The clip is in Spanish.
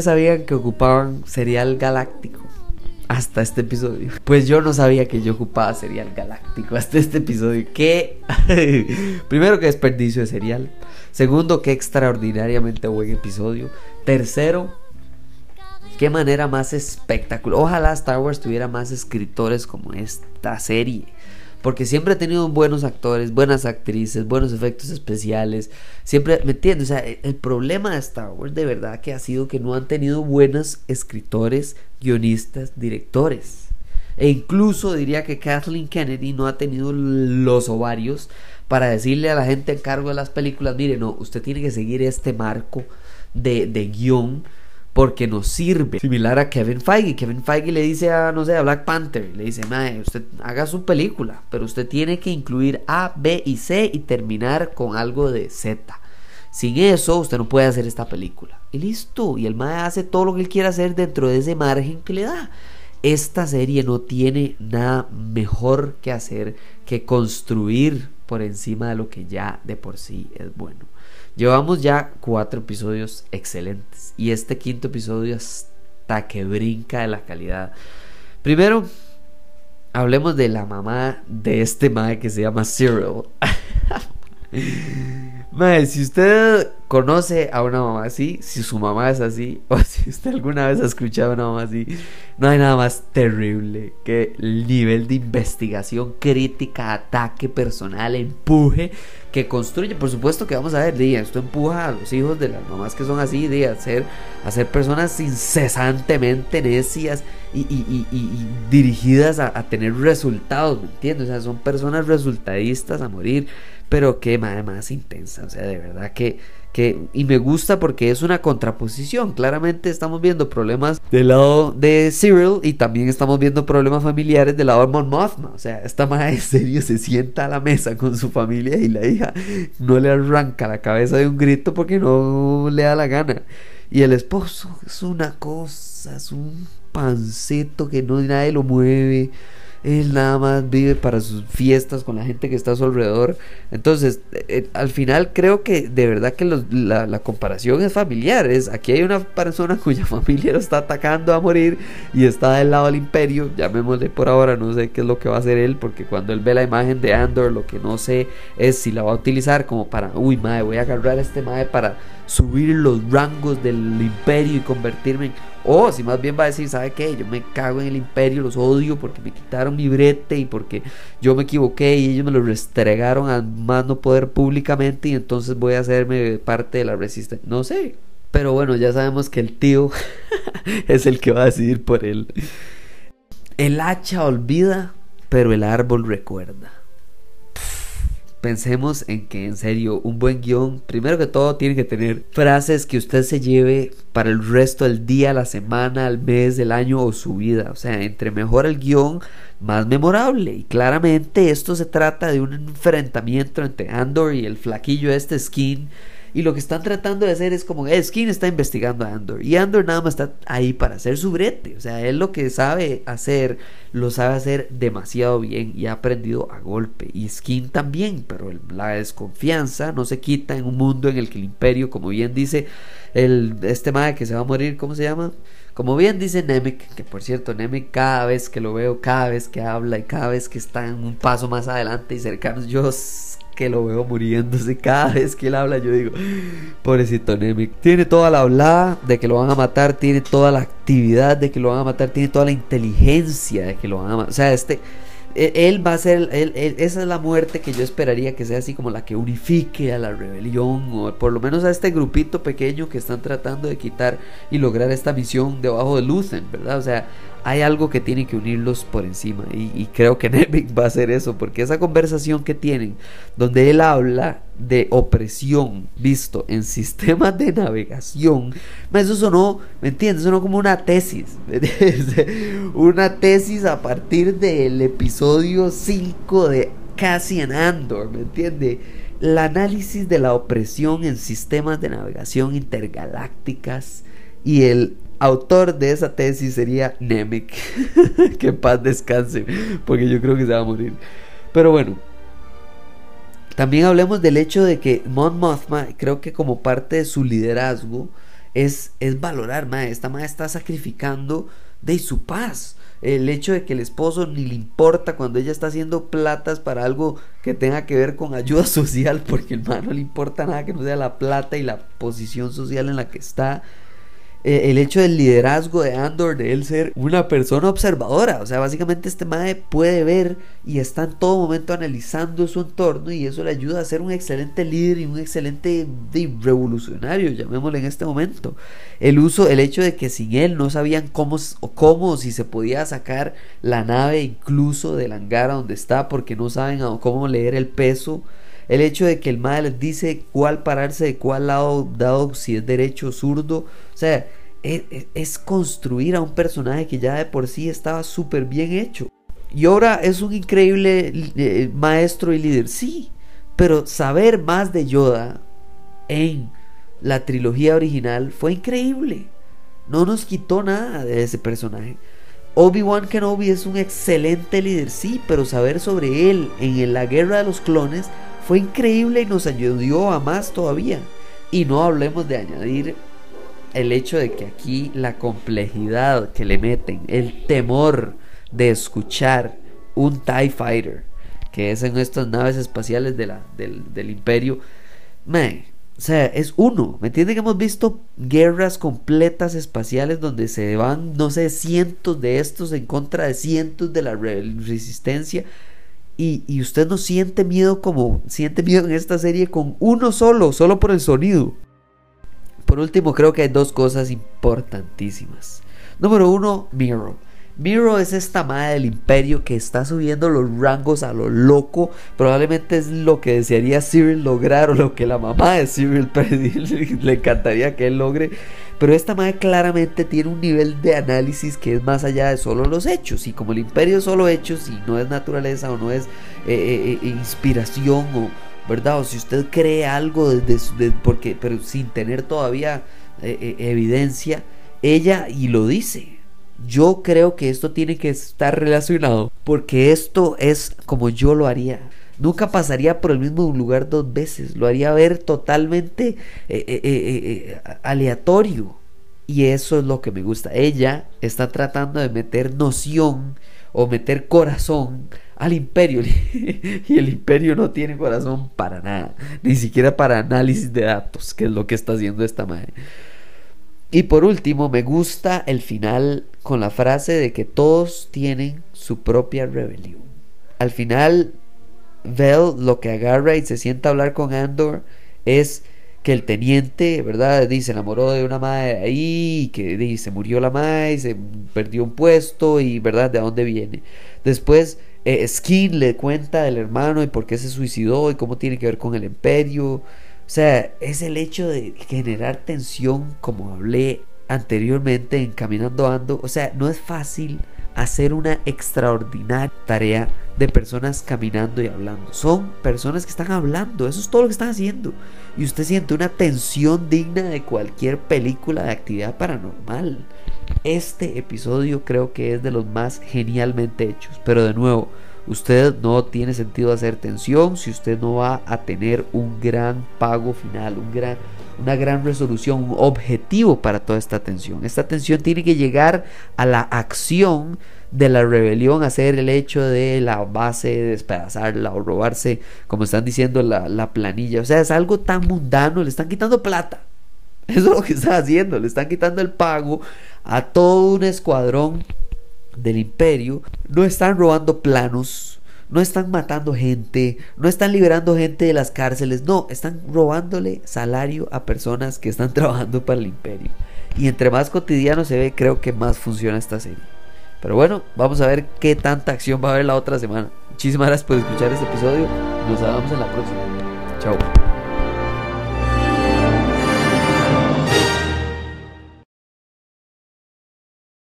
sabían que ocupaban serial galáctico hasta este episodio. Pues yo no sabía que yo ocupaba serial galáctico hasta este episodio. ¿Qué? Primero, que desperdicio de serial. Segundo, qué extraordinariamente buen episodio. Tercero, qué manera más espectacular. Ojalá Star Wars tuviera más escritores como esta serie. Porque siempre ha tenido buenos actores, buenas actrices, buenos efectos especiales. Siempre, ¿me entiendes? O sea, el problema de Star Wars de verdad que ha sido que no han tenido buenos escritores, guionistas, directores. E incluso diría que Kathleen Kennedy no ha tenido los ovarios para decirle a la gente en cargo de las películas, mire, no, usted tiene que seguir este marco de, de guion porque nos sirve. Similar a Kevin Feige. Kevin Feige le dice a, no sé, a Black Panther, le dice, mae, usted haga su película, pero usted tiene que incluir A, B y C y terminar con algo de Z. Sin eso, usted no puede hacer esta película. Y listo. Y el mae hace todo lo que él quiera hacer dentro de ese margen que le da. Esta serie no tiene nada mejor que hacer que construir por encima de lo que ya de por sí es bueno. Llevamos ya cuatro episodios excelentes y este quinto episodio hasta que brinca de la calidad. Primero, hablemos de la mamá de este mae que se llama Cyril. Mae, si usted conoce a una mamá así, si su mamá es así, o si usted alguna vez ha escuchado a una mamá así, no hay nada más terrible que el nivel de investigación crítica, ataque personal, empuje que construye. Por supuesto que vamos a ver, día, esto empuja a los hijos de las mamás que son así, de a ser, personas incesantemente necias y, dirigidas a, tener resultados, ¿me entiendes? O sea, son personas resultadistas a morir pero qué madre más intensa, o sea, de verdad que, y me gusta porque es una contraposición, claramente estamos viendo problemas del lado de Cyril y también estamos viendo problemas familiares del lado de Mon Mothma, o sea, esta madre en serio se sienta a la mesa con su familia y la hija no le arranca la cabeza de un grito porque no le da la gana, y el esposo es una cosa, es un pancito que no nadie lo mueve, él nada más vive para sus fiestas con la gente que está a su alrededor. Entonces, eh, al final creo que de verdad que la, comparación es familiar. Es, aquí hay una persona cuya familia lo está atacando a morir y está del lado del imperio. Llamémosle por ahora, no sé qué es lo que va a hacer él, porque cuando él ve la imagen de Andor, lo que no sé es si la va a utilizar como para, uy, madre, voy a agarrar a este madre para subir los rangos del imperio y convertirme en o si más bien va a decir, ¿sabe qué? Yo me cago en el imperio, los odio porque me quitaron mi brete y porque yo me equivoqué y ellos me lo restregaron a más no poder públicamente y entonces voy a hacerme parte de la resistencia. No sé. Pero bueno, ya sabemos que el tío es el que va a decidir por él. El hacha olvida, pero el árbol recuerda pensemos en que en serio un buen guion, primero que todo tiene que tener frases que usted se lleve para el resto del día, la semana, el mes, el año o su vida. O sea, entre mejor el guion, más memorable. Y claramente esto se trata de un enfrentamiento entre Andor y el flaquillo este Skin y lo que están tratando de hacer es como, eh, Skin está investigando a Andor. Y Andor nada más está ahí para hacer su brete. O sea, él lo que sabe hacer, lo sabe hacer demasiado bien y ha aprendido a golpe. Y Skin también, pero la desconfianza no se quita en un mundo en el que el imperio, como bien dice el, este madre que se va a morir, ¿cómo se llama? Como bien dice Nemec, que por cierto, Nemec cada vez que lo veo, cada vez que habla y cada vez que está en un paso más adelante y cercano, yo que lo veo muriéndose cada vez que él habla. Yo digo, pobrecito Nemec. Tiene toda la hablada de que lo van a matar, tiene toda la actividad de que lo van a matar, tiene toda la inteligencia de que lo van a matar. O sea, este él va a ser, esa es la muerte que yo esperaría que sea así como la que unifique a la rebelión, o por lo menos a este grupito pequeño que están tratando de quitar y lograr esta misión debajo de Lucen, ¿verdad? O sea, hay algo que tiene que unirlos por encima, y, creo que Nemec va a hacer eso, porque esa conversación que tienen, donde él habla de opresión visto en sistemas de navegación, eso sonó, ¿me entiendes? Sonó como una tesis, una tesis a partir del episodio 5 de Cassian Andor, ¿me entiendes? El análisis de la opresión en sistemas de navegación intergalácticas y el autor de esa tesis sería Nemec. que paz descanse, porque yo creo que se va a morir. Pero bueno, también hablemos del hecho de que Mon Mothma, creo que como parte de su liderazgo, es, es valorar, madre, esta madre está sacrificando de su paz. El hecho de que el esposo ni le importa cuando ella está haciendo platas para algo que tenga que ver con ayuda social, porque el no le importa nada que no sea la plata y la posición social en la que está. Eh, el hecho del liderazgo de Andor, de él ser una persona observadora. O sea, básicamente este Mae puede ver y está en todo momento analizando su entorno y eso le ayuda a ser un excelente líder y un excelente revolucionario, llamémosle en este momento. El uso, el hecho de que sin él no sabían cómo, cómo si se podía sacar la nave incluso del hangar donde está porque no saben cómo leer el peso el hecho de que el madre les dice cuál pararse de cuál lado, dado si es derecho o zurdo. O sea, e, e, es, construir a un personaje que ya de por sí estaba súper bien hecho. Y ahora es un increíble eh, maestro y líder, sí, pero saber más de Yoda en la trilogía original fue increíble. No nos quitó nada de ese personaje. Obi-Wan Kenobi es un excelente líder, sí, pero saber sobre él en la guerra de los clones fue increíble y nos ayudó a más todavía. Y no hablemos de añadir el hecho de que aquí la complejidad que le meten, el temor de escuchar un TIE Fighter, que es en estas naves espaciales de la, del, imperio, o sea, es uno, ¿me entienden? Que hemos visto guerras completas espaciales donde se van, no sé, cientos de estos en contra de cientos de la resistencia y, usted no siente miedo como siente miedo en esta serie con uno solo, solo por el sonido. Por último, creo que hay dos cosas importantísimas. Número uno, Miro. Miro es esta madre del imperio que está subiendo los rangos a lo loco. Probablemente es lo que desearía Cyril lograr o lo que la mamá de Cyril le encantaría que él logre. Pero esta madre claramente tiene un nivel de análisis que es más allá de solo los hechos. Y como el imperio es solo hechos y no es naturaleza o no es eh, eh, eh, inspiración o, ¿verdad? Si usted cree algo desde, porque, pero sin tener todavía evidencia, ella y lo dice. Yo creo que esto tiene que estar relacionado porque esto es como yo lo haría. Nunca pasaría por el mismo lugar dos veces. Lo haría ver totalmente eh, eh, eh, aleatorio. Y eso es lo que me gusta. Ella está tratando de meter noción o meter corazón al imperio. y el imperio no tiene corazón para nada. Ni siquiera para análisis de datos, que es lo que está haciendo esta madre. Y por último, me gusta el final con la frase de que todos tienen su propia rebelión. Al final Vel lo que agarra y se sienta a hablar con Andor es que el teniente, ¿verdad? Dice, enamoró de una madre ahí, que dice, se murió la madre, se perdió un puesto y, ¿verdad? ¿De dónde viene? Después, eh, Skin le cuenta del hermano y por qué se suicidó y cómo tiene que ver con el imperio. O sea, es el hecho de generar tensión, como hablé anteriormente en Caminando Ando. O sea, no es fácil hacer una extraordinaria tarea de personas caminando y hablando. Son personas que están hablando, eso es todo lo que están haciendo. Y usted siente una tensión digna de cualquier película de actividad paranormal. Este episodio creo que es de los más genialmente hechos. Pero de nuevo, usted no tiene sentido hacer tensión si usted no va a tener un gran pago final, un gran una gran resolución, un objetivo para toda esta tensión. Esta tensión tiene que llegar a la acción de la rebelión, hacer el hecho de la base, despedazarla o robarse, como están diciendo, la, planilla. O sea, es algo tan mundano, le están quitando plata. Eso es lo que están haciendo, le están quitando el pago a todo un escuadrón del imperio. No están robando planos, no están matando gente, no están liberando gente de las cárceles, no, están robándole salario a personas que están trabajando para el imperio. Y entre más cotidiano se ve, creo que más funciona esta serie. Pero bueno, vamos a ver qué tanta acción va a haber la otra semana. Muchísimas gracias por escuchar este episodio. Nos vemos en la próxima. Chao.